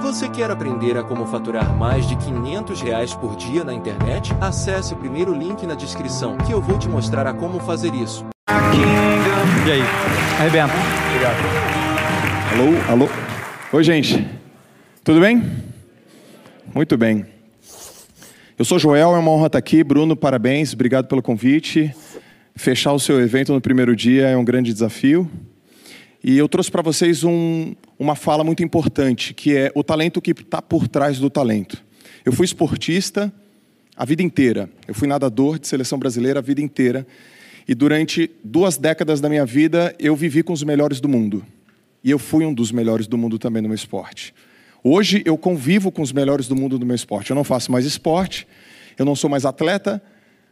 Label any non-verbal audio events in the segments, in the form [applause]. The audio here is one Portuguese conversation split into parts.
Você quer aprender a como faturar mais de 500 reais por dia na internet? Acesse o primeiro link na descrição que eu vou te mostrar a como fazer isso. E aí? Arrebenta. Obrigado. Alô, alô. Oi, gente. Tudo bem? Muito bem. Eu sou Joel, é uma honra estar aqui. Bruno, parabéns, obrigado pelo convite. Fechar o seu evento no primeiro dia é um grande desafio. E eu trouxe para vocês um, uma fala muito importante, que é o talento que está por trás do talento. Eu fui esportista a vida inteira. Eu fui nadador de seleção brasileira a vida inteira. E durante duas décadas da minha vida, eu vivi com os melhores do mundo. E eu fui um dos melhores do mundo também no meu esporte. Hoje eu convivo com os melhores do mundo no meu esporte. Eu não faço mais esporte, eu não sou mais atleta,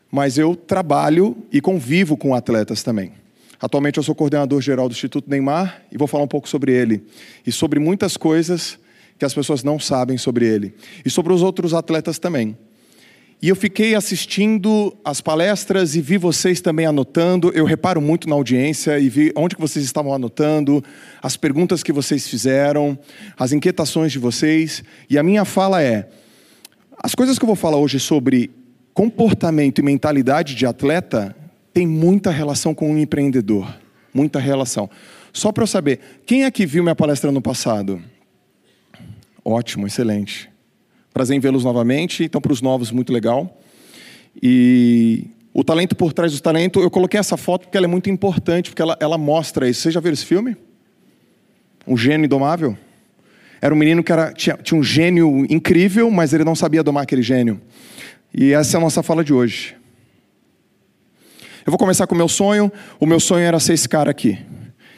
mas eu trabalho e convivo com atletas também. Atualmente eu sou coordenador geral do Instituto Neymar e vou falar um pouco sobre ele e sobre muitas coisas que as pessoas não sabem sobre ele e sobre os outros atletas também. E eu fiquei assistindo as palestras e vi vocês também anotando. Eu reparo muito na audiência e vi onde que vocês estavam anotando, as perguntas que vocês fizeram, as inquietações de vocês. E a minha fala é: as coisas que eu vou falar hoje sobre comportamento e mentalidade de atleta tem muita relação com um empreendedor. Muita relação. Só para eu saber, quem aqui viu minha palestra no passado? Ótimo, excelente. Prazer em vê-los novamente. Então, para os novos, muito legal. E o talento por trás do talento, eu coloquei essa foto porque ela é muito importante, porque ela, ela mostra isso. Vocês já viram esse filme? Um gênio indomável? Era um menino que era, tinha, tinha um gênio incrível, mas ele não sabia domar aquele gênio. E essa é a nossa fala de hoje. Eu vou começar com o meu sonho. O meu sonho era ser esse cara aqui.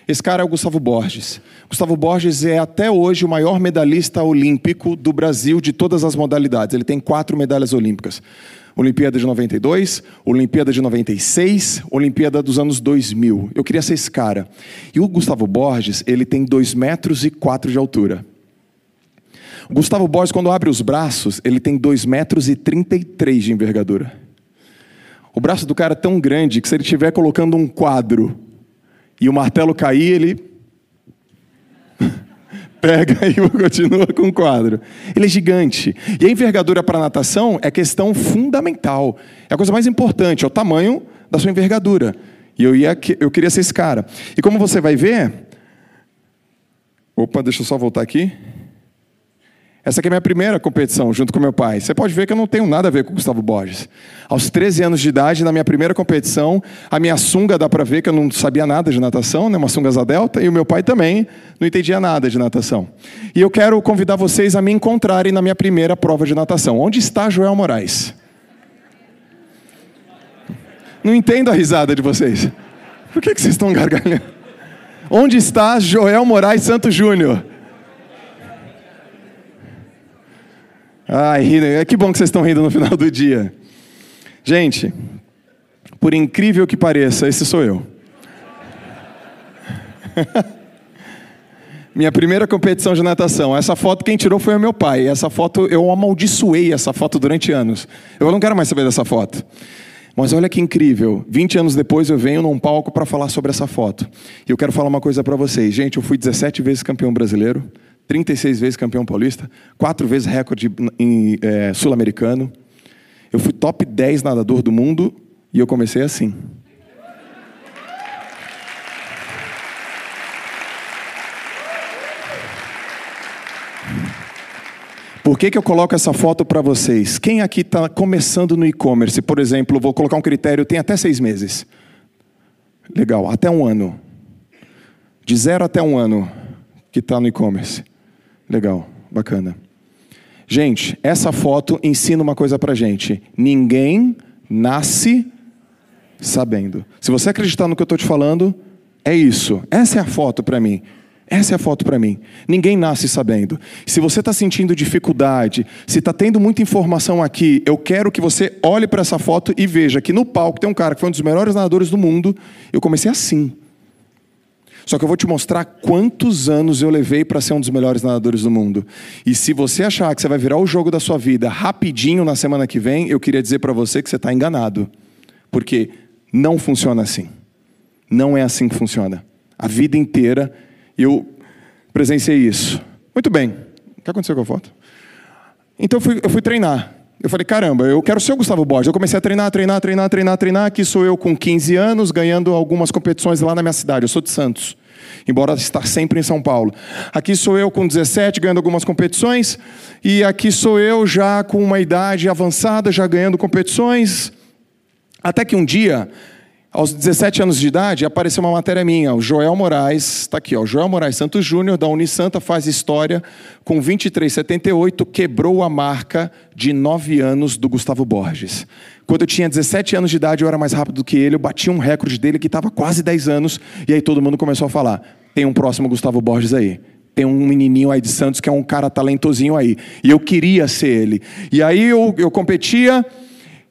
Esse cara é o Gustavo Borges. Gustavo Borges é até hoje o maior medalhista olímpico do Brasil de todas as modalidades. Ele tem quatro medalhas olímpicas. Olimpíada de 92, Olimpíada de 96, Olimpíada dos anos 2000. Eu queria ser esse cara. E o Gustavo Borges, ele tem 2 metros e 4 de altura. O Gustavo Borges, quando abre os braços, ele tem 2 metros e 33 de envergadura. O braço do cara é tão grande que se ele estiver colocando um quadro e o martelo cair, ele [laughs] pega e continua com o quadro. Ele é gigante. E a envergadura para natação é questão fundamental. É a coisa mais importante, é o tamanho da sua envergadura. E eu, ia, eu queria ser esse cara. E como você vai ver. Opa, deixa eu só voltar aqui. Essa aqui é a minha primeira competição, junto com meu pai. Você pode ver que eu não tenho nada a ver com o Gustavo Borges. Aos 13 anos de idade, na minha primeira competição, a minha sunga dá para ver que eu não sabia nada de natação, né? uma sunga asa delta, e o meu pai também não entendia nada de natação. E eu quero convidar vocês a me encontrarem na minha primeira prova de natação. Onde está Joel Moraes? Não entendo a risada de vocês. Por que, que vocês estão gargalhando? Onde está Joel Moraes Santos Júnior? Ai, é que bom que vocês estão rindo no final do dia. Gente, por incrível que pareça, esse sou eu. [laughs] Minha primeira competição de natação. Essa foto quem tirou foi o meu pai. Essa foto eu amaldiçoei essa foto durante anos. Eu não quero mais saber dessa foto. Mas olha que incrível. 20 anos depois eu venho num palco para falar sobre essa foto. E eu quero falar uma coisa para vocês. Gente, eu fui 17 vezes campeão brasileiro. 36 vezes campeão paulista, quatro vezes recorde é, sul-americano. Eu fui top 10 nadador do mundo e eu comecei assim. Por que, que eu coloco essa foto para vocês? Quem aqui está começando no e-commerce, por exemplo, vou colocar um critério, tem até seis meses. Legal, até um ano. De zero até um ano que está no e-commerce. Legal, bacana. Gente, essa foto ensina uma coisa pra gente. Ninguém nasce sabendo. Se você acreditar no que eu estou te falando, é isso. Essa é a foto para mim. Essa é a foto para mim. Ninguém nasce sabendo. Se você está sentindo dificuldade, se está tendo muita informação aqui, eu quero que você olhe para essa foto e veja que no palco tem um cara que foi um dos melhores nadadores do mundo. Eu comecei assim. Só que eu vou te mostrar quantos anos eu levei para ser um dos melhores nadadores do mundo. E se você achar que você vai virar o jogo da sua vida rapidinho na semana que vem, eu queria dizer para você que você está enganado. Porque não funciona assim. Não é assim que funciona. A vida inteira eu presenciei isso. Muito bem. O que aconteceu com a foto? Então eu fui, eu fui treinar. Eu falei, caramba, eu quero ser o Gustavo Borges. Eu comecei a treinar, treinar, treinar, treinar, treinar. Aqui sou eu com 15 anos, ganhando algumas competições lá na minha cidade. Eu sou de Santos, embora estar sempre em São Paulo. Aqui sou eu com 17, ganhando algumas competições. E aqui sou eu já com uma idade avançada, já ganhando competições. Até que um dia aos 17 anos de idade, apareceu uma matéria minha. O Joel Moraes, está aqui, ó, o Joel Moraes Santos Júnior, da Unisanta, faz história. Com 23,78, quebrou a marca de 9 anos do Gustavo Borges. Quando eu tinha 17 anos de idade, eu era mais rápido do que ele, eu bati um recorde dele que estava quase 10 anos. E aí todo mundo começou a falar: tem um próximo Gustavo Borges aí. Tem um menininho aí de Santos que é um cara talentosinho aí. E eu queria ser ele. E aí eu, eu competia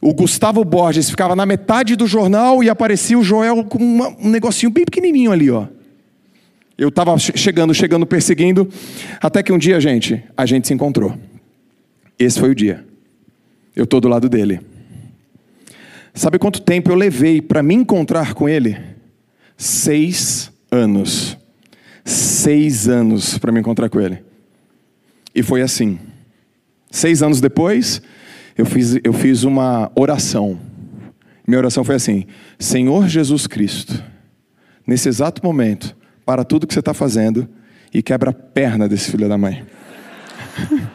o Gustavo Borges ficava na metade do jornal e aparecia o Joel com uma, um negocinho bem pequenininho ali, ó. Eu estava chegando, chegando, perseguindo, até que um dia, gente, a gente se encontrou. Esse foi o dia. Eu estou do lado dele. Sabe quanto tempo eu levei para me encontrar com ele? Seis anos. Seis anos para me encontrar com ele. E foi assim. Seis anos depois, eu fiz, eu fiz uma oração. Minha oração foi assim: Senhor Jesus Cristo, nesse exato momento, para tudo que você está fazendo e quebra a perna desse filho da mãe. [laughs]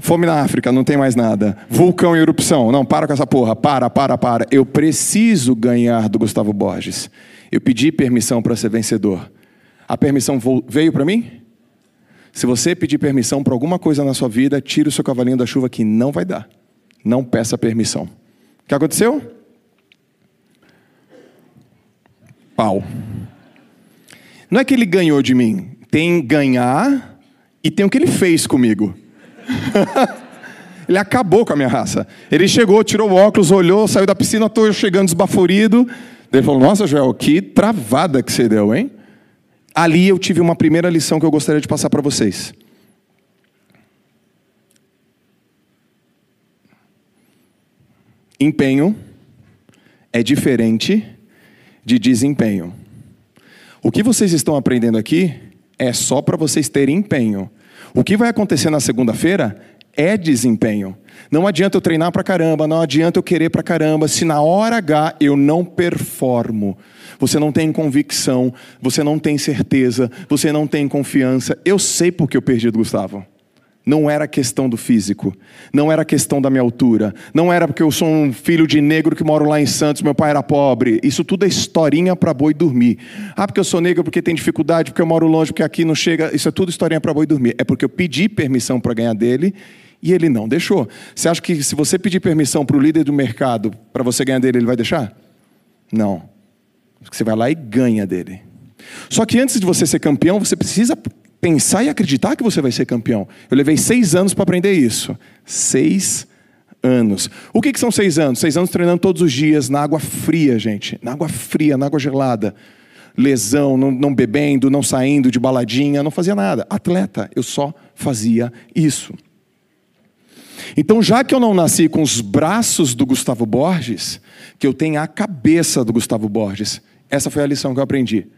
Fome na África, não tem mais nada. Vulcão em erupção, não, para com essa porra, para, para, para. Eu preciso ganhar do Gustavo Borges. Eu pedi permissão para ser vencedor. A permissão veio para mim? Se você pedir permissão para alguma coisa na sua vida, tire o seu cavalinho da chuva que não vai dar. Não peça permissão. O que aconteceu? Pau. Não é que ele ganhou de mim. Tem ganhar e tem o que ele fez comigo. [laughs] ele acabou com a minha raça. Ele chegou, tirou o óculos, olhou, saiu da piscina, estou chegando esbaforido. Ele falou: Nossa, Joel, que travada que você deu, hein? ali eu tive uma primeira lição que eu gostaria de passar para vocês. Empenho é diferente de desempenho. O que vocês estão aprendendo aqui é só para vocês terem empenho. O que vai acontecer na segunda-feira é desempenho. Não adianta eu treinar para caramba, não adianta eu querer para caramba, se na hora H eu não performo. Você não tem convicção, você não tem certeza, você não tem confiança. Eu sei porque eu perdi do Gustavo. Não era questão do físico, não era questão da minha altura, não era porque eu sou um filho de negro que moro lá em Santos, meu pai era pobre. Isso tudo é historinha para boi dormir. Ah, porque eu sou negro, porque tem dificuldade, porque eu moro longe, porque aqui não chega. Isso é tudo historinha para boi dormir. É porque eu pedi permissão para ganhar dele e ele não deixou. Você acha que se você pedir permissão para o líder do mercado para você ganhar dele, ele vai deixar? Não. Você vai lá e ganha dele. Só que antes de você ser campeão, você precisa pensar e acreditar que você vai ser campeão. Eu levei seis anos para aprender isso. Seis anos. O que, que são seis anos? Seis anos treinando todos os dias, na água fria, gente. Na água fria, na água gelada. Lesão, não, não bebendo, não saindo de baladinha, não fazia nada. Atleta, eu só fazia isso. Então, já que eu não nasci com os braços do Gustavo Borges, que eu tenho a cabeça do Gustavo Borges, essa foi a lição que eu aprendi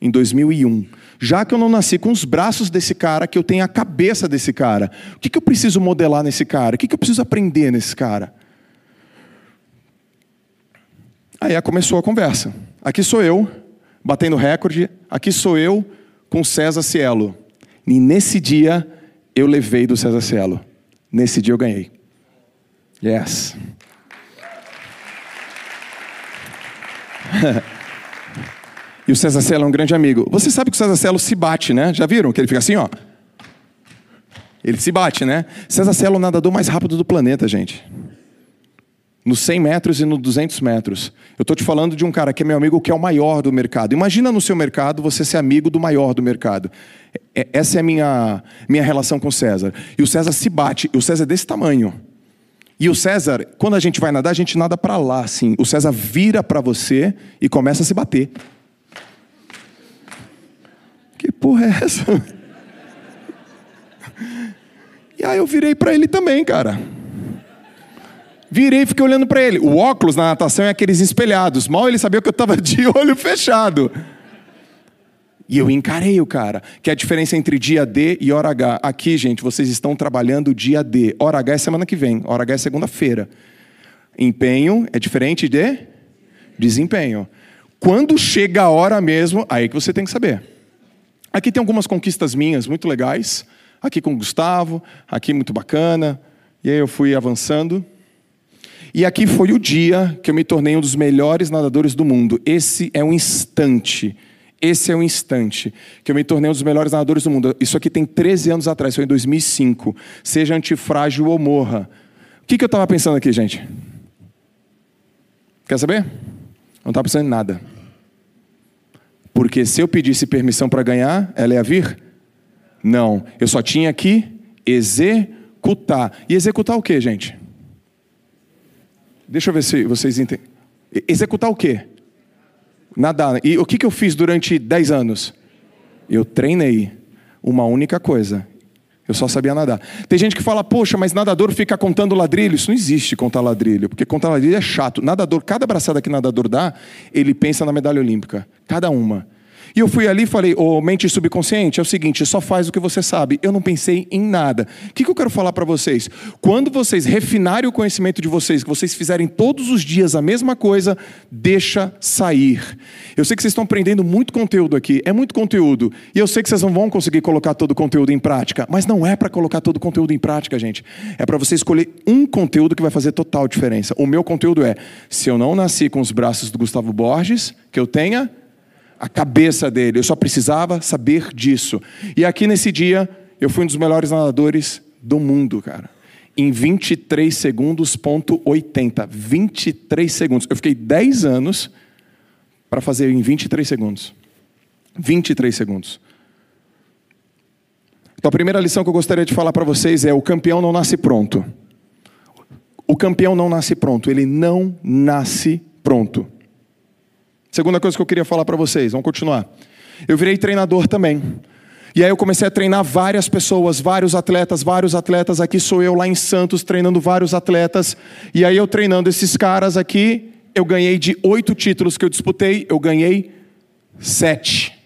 em 2001. Já que eu não nasci com os braços desse cara, que eu tenho a cabeça desse cara, o que, que eu preciso modelar nesse cara? O que, que eu preciso aprender nesse cara? Aí começou a conversa. Aqui sou eu, batendo recorde, aqui sou eu com César Cielo. E nesse dia eu levei do César Cielo. Nesse dia eu ganhei. Yes. [laughs] e o César Celo é um grande amigo. Você sabe que o César Celo se bate, né? Já viram que ele fica assim, ó? Ele se bate, né? César Celo é o nadador mais rápido do planeta, gente. Nos 100 metros e nos 200 metros. Eu estou te falando de um cara que é meu amigo, que é o maior do mercado. Imagina no seu mercado você ser amigo do maior do mercado. É, essa é a minha, minha relação com o César. E o César se bate, e o César é desse tamanho. E o César, quando a gente vai nadar, a gente nada para lá, assim. O César vira para você e começa a se bater. Que porra é essa? E aí eu virei para ele também, cara. Virei e fiquei olhando para ele. O óculos na natação é aqueles espelhados. Mal ele sabia que eu estava de [laughs] olho fechado. E eu encarei o cara, que é a diferença entre dia D e hora H. Aqui, gente, vocês estão trabalhando dia D. Hora H é semana que vem, hora H é segunda-feira. Empenho é diferente de desempenho. Quando chega a hora mesmo, aí que você tem que saber. Aqui tem algumas conquistas minhas muito legais. Aqui com o Gustavo, aqui muito bacana. E aí eu fui avançando. E aqui foi o dia que eu me tornei um dos melhores nadadores do mundo. Esse é um instante esse é o instante que eu me tornei um dos melhores nadadores do mundo. Isso aqui tem 13 anos atrás, foi em 2005. Seja antifrágil ou morra. O que, que eu estava pensando aqui, gente? Quer saber? Não estava pensando em nada. Porque se eu pedisse permissão para ganhar, ela ia vir? Não. Eu só tinha que executar. E executar o que, gente? Deixa eu ver se vocês entendem. Executar o quê? nadar. E o que, que eu fiz durante 10 anos? Eu treinei uma única coisa. Eu só sabia nadar. Tem gente que fala, poxa, mas nadador fica contando ladrilho. Isso não existe contar ladrilho, porque contar ladrilho é chato. Nadador, cada braçada que nadador dá, ele pensa na medalha olímpica. Cada uma. E eu fui ali e falei, ô oh, mente subconsciente, é o seguinte, só faz o que você sabe. Eu não pensei em nada. O que, que eu quero falar para vocês? Quando vocês refinarem o conhecimento de vocês, que vocês fizerem todos os dias a mesma coisa, deixa sair. Eu sei que vocês estão aprendendo muito conteúdo aqui, é muito conteúdo. E eu sei que vocês não vão conseguir colocar todo o conteúdo em prática, mas não é para colocar todo o conteúdo em prática, gente. É para você escolher um conteúdo que vai fazer total diferença. O meu conteúdo é: se eu não nasci com os braços do Gustavo Borges, que eu tenha a cabeça dele. Eu só precisava saber disso. E aqui nesse dia, eu fui um dos melhores nadadores do mundo, cara. Em 23 segundos, ponto 80. 23 segundos. Eu fiquei 10 anos para fazer em 23 segundos. 23 segundos. Então a primeira lição que eu gostaria de falar para vocês é: o campeão não nasce pronto. O campeão não nasce pronto, ele não nasce pronto. Segunda coisa que eu queria falar para vocês, vamos continuar. Eu virei treinador também. E aí eu comecei a treinar várias pessoas, vários atletas, vários atletas. Aqui sou eu lá em Santos treinando vários atletas. E aí eu treinando esses caras aqui, eu ganhei de oito títulos que eu disputei, eu ganhei sete.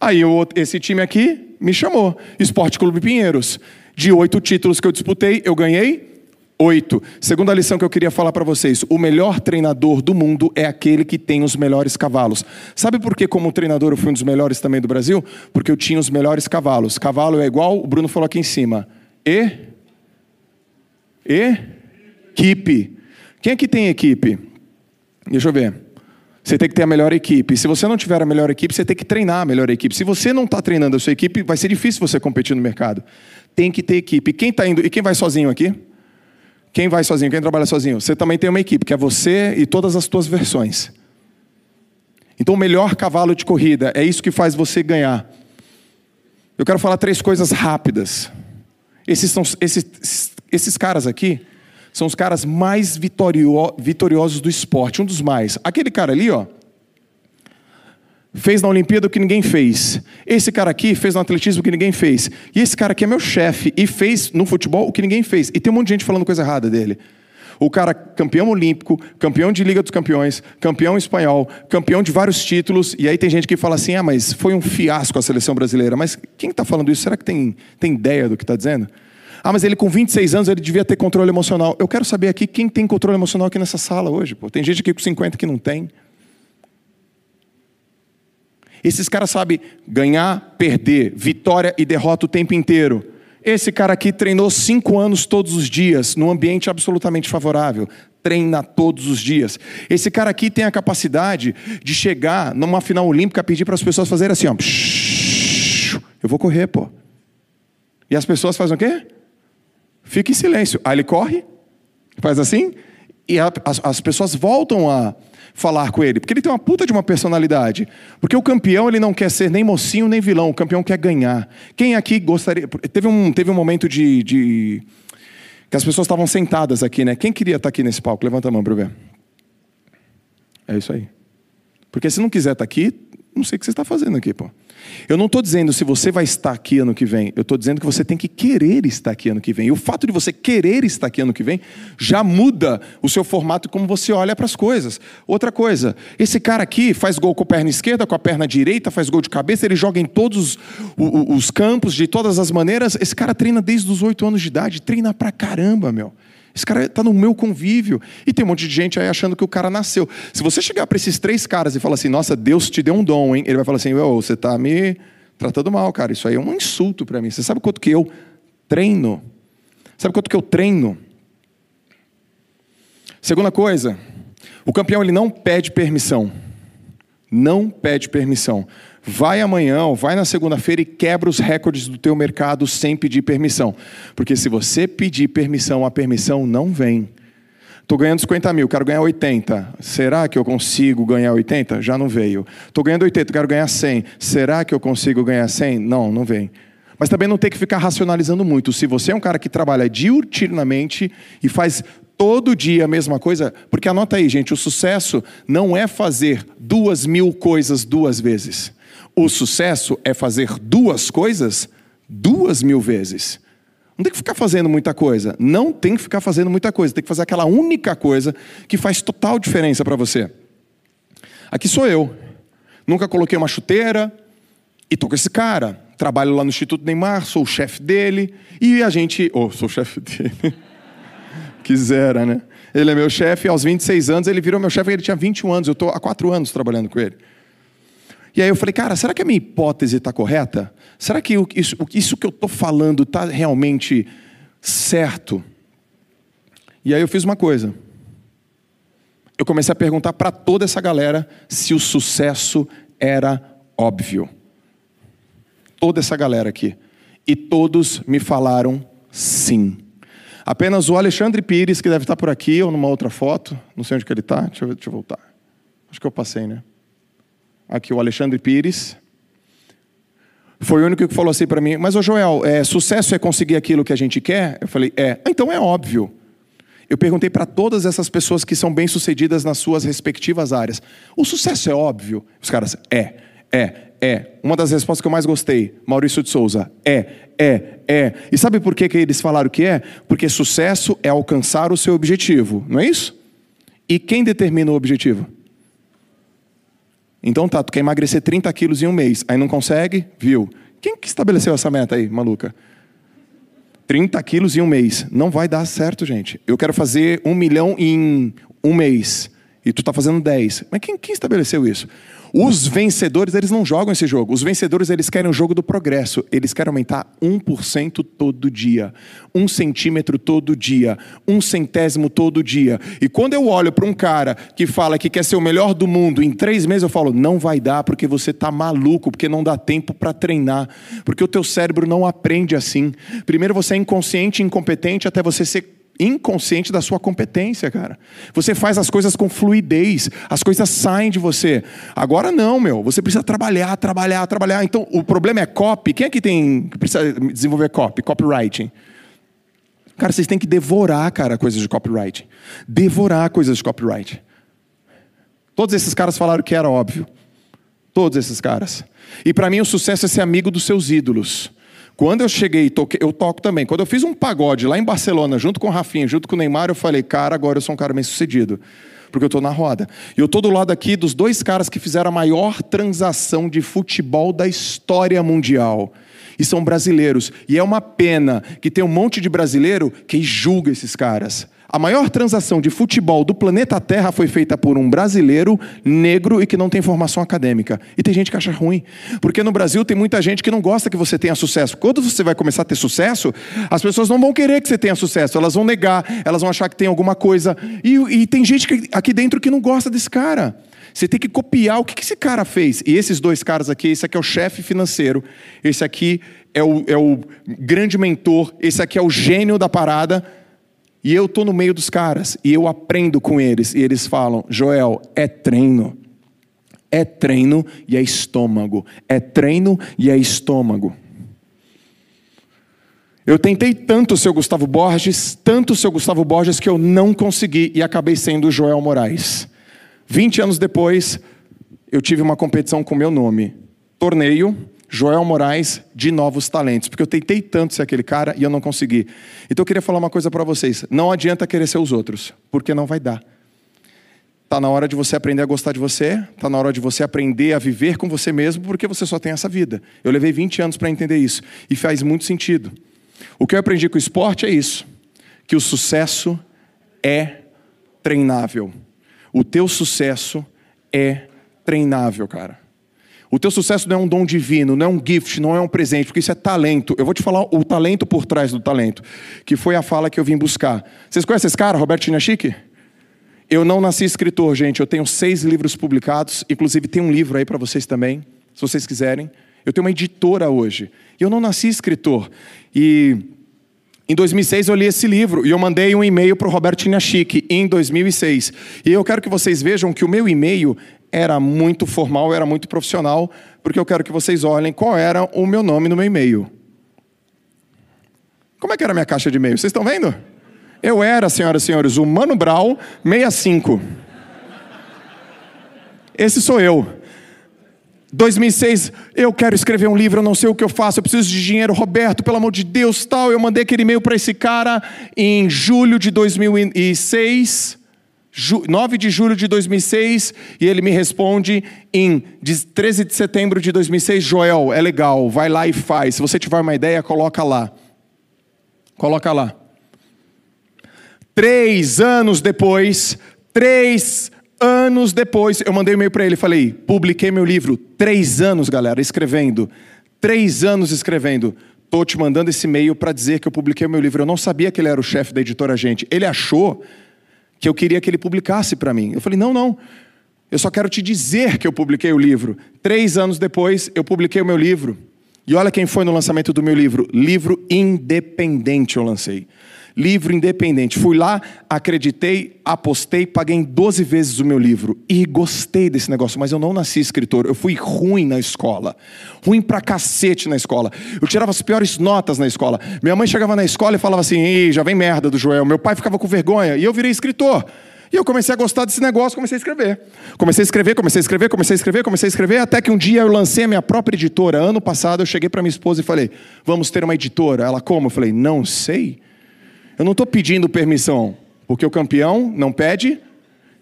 Aí eu, esse time aqui me chamou, Esporte Clube Pinheiros. De oito títulos que eu disputei, eu ganhei 8. Segunda lição que eu queria falar para vocês: o melhor treinador do mundo é aquele que tem os melhores cavalos. Sabe por que, como treinador, eu fui um dos melhores também do Brasil? Porque eu tinha os melhores cavalos. Cavalo é igual, o Bruno falou aqui em cima. E? E? Equipe. Quem aqui tem equipe? Deixa eu ver. Você tem que ter a melhor equipe. Se você não tiver a melhor equipe, você tem que treinar a melhor equipe. Se você não está treinando a sua equipe, vai ser difícil você competir no mercado. Tem que ter equipe. Quem está indo? E quem vai sozinho aqui? Quem vai sozinho? Quem trabalha sozinho? Você também tem uma equipe, que é você e todas as suas versões. Então, o melhor cavalo de corrida é isso que faz você ganhar. Eu quero falar três coisas rápidas. Esses, são, esses, esses caras aqui são os caras mais vitorio, vitoriosos do esporte, um dos mais. Aquele cara ali, ó, fez na Olimpíada o que ninguém fez. Esse cara aqui fez no atletismo o que ninguém fez. E esse cara aqui é meu chefe e fez no futebol o que ninguém fez. E tem um monte de gente falando coisa errada dele. O cara campeão olímpico, campeão de Liga dos Campeões, campeão espanhol, campeão de vários títulos. E aí tem gente que fala assim: ah, mas foi um fiasco a seleção brasileira. Mas quem está falando isso? Será que tem, tem ideia do que está dizendo? Ah, mas ele com 26 anos ele devia ter controle emocional. Eu quero saber aqui quem tem controle emocional aqui nessa sala hoje. Pô. Tem gente aqui com 50 que não tem. Esses caras sabem ganhar, perder, vitória e derrota o tempo inteiro. Esse cara aqui treinou cinco anos todos os dias, num ambiente absolutamente favorável. Treina todos os dias. Esse cara aqui tem a capacidade de chegar numa final olímpica, pedir para as pessoas fazerem assim: ó, eu vou correr, pô. E as pessoas fazem o quê? Fica em silêncio. Aí ele corre, faz assim, e a, as, as pessoas voltam a falar com ele, porque ele tem uma puta de uma personalidade. Porque o campeão ele não quer ser nem mocinho nem vilão, o campeão quer ganhar. Quem aqui gostaria. Teve um, teve um momento de, de... que as pessoas estavam sentadas aqui, né? Quem queria estar aqui nesse palco? Levanta a mão para ver. É isso aí. Porque se não quiser estar aqui, não sei o que você está fazendo aqui, pô. Eu não estou dizendo se você vai estar aqui ano que vem, eu estou dizendo que você tem que querer estar aqui ano que vem. E o fato de você querer estar aqui ano que vem já muda o seu formato como você olha para as coisas. Outra coisa, esse cara aqui faz gol com a perna esquerda, com a perna direita, faz gol de cabeça, ele joga em todos os, os campos, de todas as maneiras. Esse cara treina desde os oito anos de idade, treina pra caramba, meu. Esse cara está no meu convívio. E tem um monte de gente aí achando que o cara nasceu. Se você chegar para esses três caras e falar assim, nossa, Deus te deu um dom, hein? Ele vai falar assim, você está me tratando mal, cara. Isso aí é um insulto para mim. Você sabe quanto que eu treino? Sabe quanto que eu treino? Segunda coisa, o campeão ele não pede permissão. Não pede permissão. Vai amanhã ou vai na segunda-feira e quebra os recordes do teu mercado sem pedir permissão. Porque se você pedir permissão, a permissão não vem. Estou ganhando 50 mil, quero ganhar 80. Será que eu consigo ganhar 80? Já não veio. Estou ganhando 80, quero ganhar 100. Será que eu consigo ganhar 100? Não, não vem. Mas também não tem que ficar racionalizando muito. Se você é um cara que trabalha diuturnamente e faz todo dia a mesma coisa, porque anota aí, gente, o sucesso não é fazer duas mil coisas duas vezes. O sucesso é fazer duas coisas duas mil vezes. Não tem que ficar fazendo muita coisa. Não tem que ficar fazendo muita coisa. Tem que fazer aquela única coisa que faz total diferença para você. Aqui sou eu. Nunca coloquei uma chuteira e tô com esse cara. Trabalho lá no Instituto Neymar, sou o chefe dele. E a gente. Oh, sou o chefe dele. [laughs] Quisera, né? Ele é meu chefe. Aos 26 anos, ele virou meu chefe. Ele tinha 21 anos. Eu estou há 4 anos trabalhando com ele. E aí eu falei, cara, será que a minha hipótese está correta? Será que isso, isso que eu estou falando está realmente certo? E aí eu fiz uma coisa. Eu comecei a perguntar para toda essa galera se o sucesso era óbvio. Toda essa galera aqui. E todos me falaram sim. Apenas o Alexandre Pires, que deve estar por aqui ou numa outra foto, não sei onde que ele está, deixa, deixa eu voltar. Acho que eu passei, né? Aqui o Alexandre Pires, foi o único que falou assim para mim: Mas, ô Joel, é, sucesso é conseguir aquilo que a gente quer? Eu falei: É. Então é óbvio. Eu perguntei para todas essas pessoas que são bem-sucedidas nas suas respectivas áreas: O sucesso é óbvio? Os caras: É, é, é. Uma das respostas que eu mais gostei, Maurício de Souza: É, é, é. E sabe por que, que eles falaram que é? Porque sucesso é alcançar o seu objetivo, não é isso? E quem determina o objetivo? Então tá, tu quer emagrecer 30 quilos em um mês, aí não consegue, viu? Quem que estabeleceu essa meta aí, maluca? 30 quilos em um mês. Não vai dar certo, gente. Eu quero fazer um milhão em um mês. E tu está fazendo 10. Mas quem, quem estabeleceu isso? Os vencedores, eles não jogam esse jogo. Os vencedores, eles querem o jogo do progresso. Eles querem aumentar 1% todo dia. Um centímetro todo dia. Um centésimo todo dia. E quando eu olho para um cara que fala que quer ser o melhor do mundo em três meses, eu falo, não vai dar porque você está maluco, porque não dá tempo para treinar. Porque o teu cérebro não aprende assim. Primeiro você é inconsciente incompetente até você ser inconsciente da sua competência, cara. Você faz as coisas com fluidez, as coisas saem de você. Agora não, meu. Você precisa trabalhar, trabalhar, trabalhar. Então, o problema é copy. Quem aqui tem precisa desenvolver copy, copywriting? Cara, vocês têm que devorar, cara, coisas de copywriting. Devorar coisas de copywriting. Todos esses caras falaram que era óbvio. Todos esses caras. E para mim o sucesso é ser amigo dos seus ídolos. Quando eu cheguei, toquei, eu toco também. Quando eu fiz um pagode lá em Barcelona, junto com o Rafinha, junto com o Neymar, eu falei, cara, agora eu sou um cara bem sucedido. Porque eu estou na roda. E eu estou do lado aqui dos dois caras que fizeram a maior transação de futebol da história mundial. E são brasileiros. E é uma pena que tem um monte de brasileiro que julga esses caras. A maior transação de futebol do planeta Terra foi feita por um brasileiro negro e que não tem formação acadêmica. E tem gente que acha ruim. Porque no Brasil tem muita gente que não gosta que você tenha sucesso. Quando você vai começar a ter sucesso, as pessoas não vão querer que você tenha sucesso. Elas vão negar, elas vão achar que tem alguma coisa. E, e tem gente que, aqui dentro que não gosta desse cara. Você tem que copiar o que, que esse cara fez. E esses dois caras aqui, esse aqui é o chefe financeiro, esse aqui é o, é o grande mentor, esse aqui é o gênio da parada. E eu estou no meio dos caras e eu aprendo com eles. E eles falam: Joel, é treino. É treino e é estômago. É treino e é estômago. Eu tentei tanto o seu Gustavo Borges, tanto o seu Gustavo Borges, que eu não consegui e acabei sendo o Joel Moraes. 20 anos depois, eu tive uma competição com meu nome. Torneio Joel Moraes de Novos Talentos, porque eu tentei tanto ser aquele cara e eu não consegui. Então eu queria falar uma coisa para vocês: não adianta querer ser os outros, porque não vai dar. Está na hora de você aprender a gostar de você, está na hora de você aprender a viver com você mesmo, porque você só tem essa vida. Eu levei 20 anos para entender isso e faz muito sentido. O que eu aprendi com o esporte é isso: que o sucesso é treinável. O teu sucesso é treinável, cara. O teu sucesso não é um dom divino, não é um gift, não é um presente, porque isso é talento. Eu vou te falar o talento por trás do talento, que foi a fala que eu vim buscar. Vocês conhecem esse cara, Roberto Chinachique? Eu não nasci escritor, gente. Eu tenho seis livros publicados, inclusive tem um livro aí para vocês também, se vocês quiserem. Eu tenho uma editora hoje. Eu não nasci escritor. E em 2006 eu li esse livro e eu mandei um e-mail para o Roberto Chinachique em 2006. E eu quero que vocês vejam que o meu e-mail era muito formal, era muito profissional, porque eu quero que vocês olhem qual era o meu nome no meu e-mail. Como é que era a minha caixa de e-mail? Vocês estão vendo? Eu era, senhoras e senhores, o Mano Brau 65. Esse sou eu. 2006, eu quero escrever um livro, eu não sei o que eu faço, eu preciso de dinheiro, Roberto, pelo amor de Deus, tal. Eu mandei aquele e-mail para esse cara em julho de 2006. 9 de julho de 2006, e ele me responde em 13 de setembro de 2006, Joel, é legal, vai lá e faz. Se você tiver uma ideia, coloca lá. Coloca lá. Três anos depois, três anos depois, eu mandei um e-mail para ele, falei, publiquei meu livro, três anos, galera, escrevendo. Três anos escrevendo. Estou te mandando esse e-mail para dizer que eu publiquei meu livro. Eu não sabia que ele era o chefe da editora Gente. Ele achou que eu queria que ele publicasse para mim. Eu falei: não, não. Eu só quero te dizer que eu publiquei o livro. Três anos depois, eu publiquei o meu livro. E olha quem foi no lançamento do meu livro: livro independente eu lancei livro independente. Fui lá, acreditei, apostei, paguei em 12 vezes o meu livro. E gostei desse negócio, mas eu não nasci escritor. Eu fui ruim na escola. Ruim pra cacete na escola. Eu tirava as piores notas na escola. Minha mãe chegava na escola e falava assim: Ih, já vem merda do Joel. Meu pai ficava com vergonha. E eu virei escritor. E eu comecei a gostar desse negócio, comecei a escrever. Comecei a escrever, comecei a escrever, comecei a escrever, comecei a escrever, até que um dia eu lancei a minha própria editora. Ano passado eu cheguei para minha esposa e falei: Vamos ter uma editora. Ela, como? Eu falei: Não sei. Eu não estou pedindo permissão, porque o campeão não pede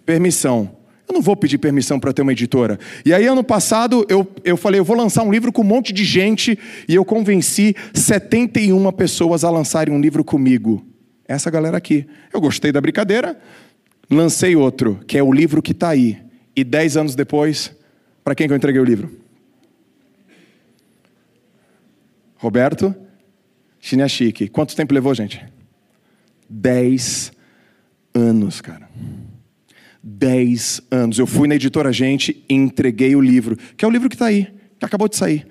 permissão. Eu não vou pedir permissão para ter uma editora. E aí, ano passado, eu, eu falei, eu vou lançar um livro com um monte de gente, e eu convenci 71 pessoas a lançarem um livro comigo. Essa galera aqui. Eu gostei da brincadeira, lancei outro, que é o livro que está aí. E dez anos depois, para quem que eu entreguei o livro? Roberto Chiniachique. Quanto tempo levou, gente? Dez anos, cara. Dez anos. Eu fui na editora Gente e entreguei o livro, que é o livro que está aí, que acabou de sair.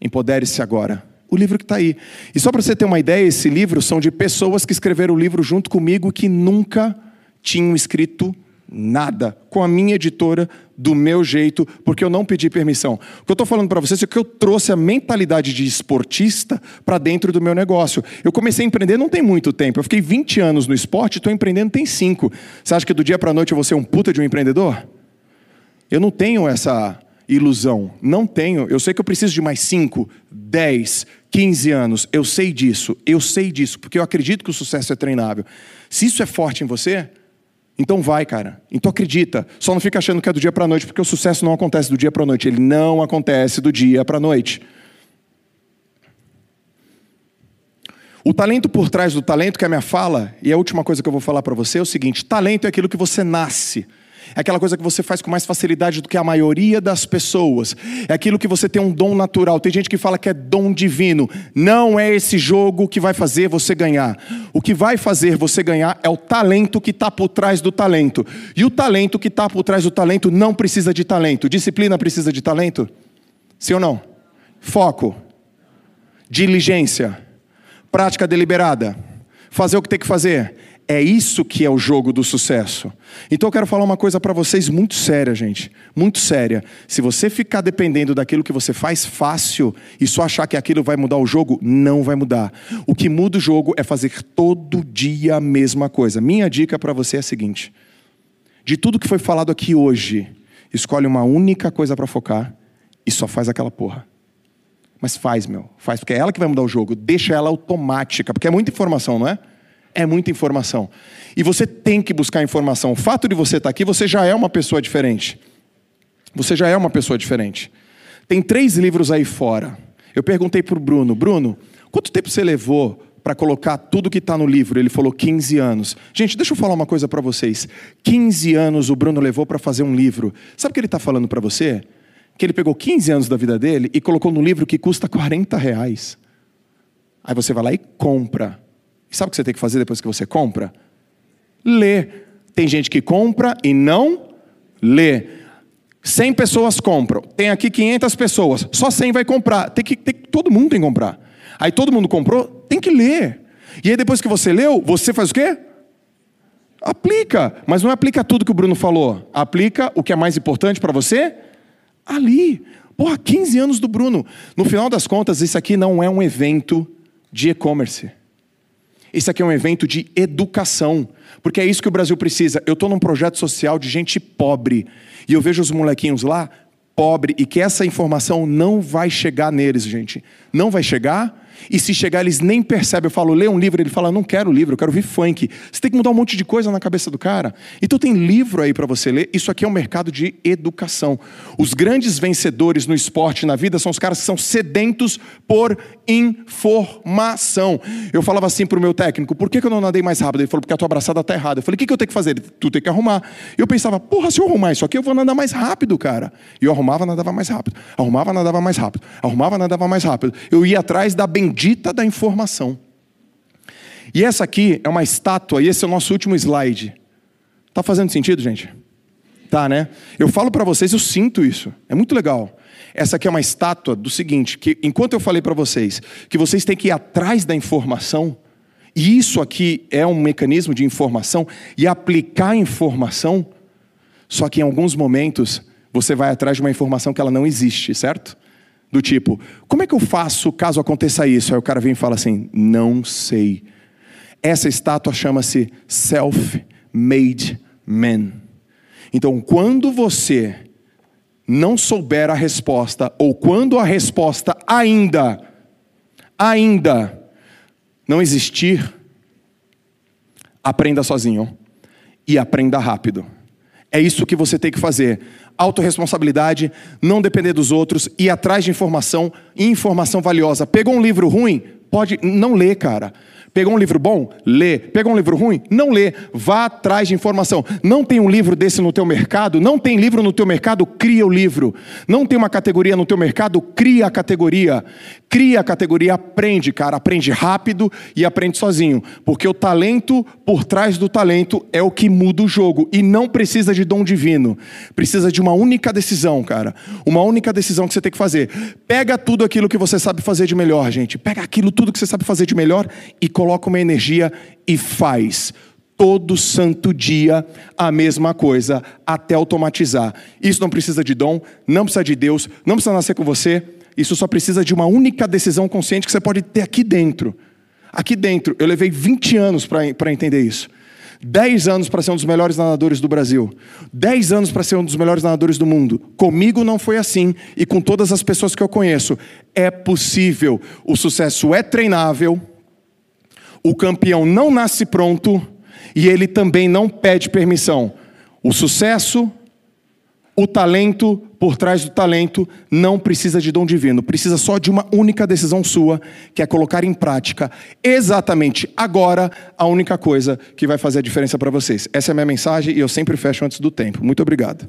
Empodere-se agora. O livro que está aí. E só para você ter uma ideia, esse livro são de pessoas que escreveram o livro junto comigo que nunca tinham escrito nada com a minha editora do meu jeito, porque eu não pedi permissão. O que eu estou falando para vocês é que eu trouxe a mentalidade de esportista para dentro do meu negócio. Eu comecei a empreender não tem muito tempo. Eu fiquei 20 anos no esporte, estou empreendendo tem 5. Você acha que do dia para a noite eu vou ser um puta de um empreendedor? Eu não tenho essa ilusão. Não tenho. Eu sei que eu preciso de mais 5, 10, 15 anos. Eu sei disso. Eu sei disso, porque eu acredito que o sucesso é treinável. Se isso é forte em você, então vai, cara. Então acredita. Só não fica achando que é do dia para noite, porque o sucesso não acontece do dia para noite. Ele não acontece do dia para noite. O talento por trás do talento, que é a minha fala, e a última coisa que eu vou falar para você é o seguinte: talento é aquilo que você nasce. É aquela coisa que você faz com mais facilidade do que a maioria das pessoas. É aquilo que você tem um dom natural. Tem gente que fala que é dom divino. Não é esse jogo que vai fazer você ganhar. O que vai fazer você ganhar é o talento que está por trás do talento. E o talento que está por trás do talento não precisa de talento. Disciplina precisa de talento? Sim ou não? Foco. Diligência. Prática deliberada. Fazer o que tem que fazer é isso que é o jogo do sucesso. Então eu quero falar uma coisa para vocês muito séria, gente. Muito séria. Se você ficar dependendo daquilo que você faz fácil e só achar que aquilo vai mudar o jogo, não vai mudar. O que muda o jogo é fazer todo dia a mesma coisa. Minha dica para você é a seguinte: de tudo que foi falado aqui hoje, escolhe uma única coisa para focar e só faz aquela porra. Mas faz, meu. Faz, porque é ela que vai mudar o jogo. Deixa ela automática, porque é muita informação, não é? É muita informação. E você tem que buscar informação. O fato de você estar aqui, você já é uma pessoa diferente. Você já é uma pessoa diferente. Tem três livros aí fora. Eu perguntei para o Bruno: Bruno, quanto tempo você levou para colocar tudo que está no livro? Ele falou 15 anos. Gente, deixa eu falar uma coisa para vocês. 15 anos o Bruno levou para fazer um livro. Sabe o que ele está falando para você? Que ele pegou 15 anos da vida dele e colocou num livro que custa 40 reais. Aí você vai lá e compra. E sabe o que você tem que fazer depois que você compra? Lê. Tem gente que compra e não lê. 100 pessoas compram. Tem aqui 500 pessoas. Só 100 vai comprar. Tem que, tem, todo mundo tem que comprar. Aí todo mundo comprou, tem que ler. E aí depois que você leu, você faz o quê? Aplica. Mas não aplica tudo que o Bruno falou. Aplica o que é mais importante para você ali. Porra, 15 anos do Bruno. No final das contas, isso aqui não é um evento de e-commerce. Isso aqui é um evento de educação, porque é isso que o Brasil precisa. Eu estou num projeto social de gente pobre e eu vejo os molequinhos lá pobre e que essa informação não vai chegar neles, gente. Não vai chegar e se chegar, eles nem percebem. Eu falo, lê um livro, ele fala, não quero livro, eu quero ouvir funk. Você tem que mudar um monte de coisa na cabeça do cara. Então tem livro aí para você ler. Isso aqui é um mercado de educação. Os grandes vencedores no esporte na vida são os caras que são sedentos por informação. Eu falava assim pro meu técnico, por que, eu não nadei mais rápido? Ele falou, porque a tua abraçada tá errada. Eu falei, o que, que eu tenho que fazer? Tu tem que arrumar. Eu pensava, porra, se eu arrumar isso aqui, eu vou nadar mais rápido, cara. E eu arrumava, nadava mais rápido. Arrumava, nadava mais rápido. Arrumava, nadava mais rápido. Eu ia atrás da bendita bendita da informação. E essa aqui é uma estátua, e esse é o nosso último slide. Tá fazendo sentido, gente? Tá, né? Eu falo para vocês, eu sinto isso. É muito legal. Essa aqui é uma estátua do seguinte, que enquanto eu falei para vocês que vocês têm que ir atrás da informação, e isso aqui é um mecanismo de informação e aplicar informação, só que em alguns momentos você vai atrás de uma informação que ela não existe, certo? Do tipo, como é que eu faço caso aconteça isso? Aí o cara vem e fala assim: não sei. Essa estátua chama-se Self-Made Man. Então, quando você não souber a resposta, ou quando a resposta ainda, ainda não existir, aprenda sozinho e aprenda rápido. É isso que você tem que fazer autorresponsabilidade, não depender dos outros, ir atrás de informação, informação valiosa. Pegou um livro ruim? Pode não ler, cara. Pegou um livro bom? Lê. Pegou um livro ruim? Não lê. Vá atrás de informação. Não tem um livro desse no teu mercado? Não tem livro no teu mercado? Cria o livro. Não tem uma categoria no teu mercado? Cria a categoria. Cria a categoria, aprende, cara. Aprende rápido e aprende sozinho. Porque o talento por trás do talento é o que muda o jogo. E não precisa de dom divino. Precisa de uma única decisão, cara. Uma única decisão que você tem que fazer. Pega tudo aquilo que você sabe fazer de melhor, gente. Pega aquilo tudo que você sabe fazer de melhor e coloca uma energia e faz todo santo dia a mesma coisa, até automatizar. Isso não precisa de dom, não precisa de Deus, não precisa nascer com você, isso só precisa de uma única decisão consciente que você pode ter aqui dentro. Aqui dentro, eu levei 20 anos para entender isso. 10 anos para ser um dos melhores nadadores do Brasil. 10 anos para ser um dos melhores nadadores do mundo. Comigo não foi assim e com todas as pessoas que eu conheço. É possível. O sucesso é treinável. O campeão não nasce pronto e ele também não pede permissão. O sucesso, o talento por trás do talento não precisa de dom divino, precisa só de uma única decisão sua, que é colocar em prática exatamente agora a única coisa que vai fazer a diferença para vocês. Essa é a minha mensagem e eu sempre fecho antes do tempo. Muito obrigado.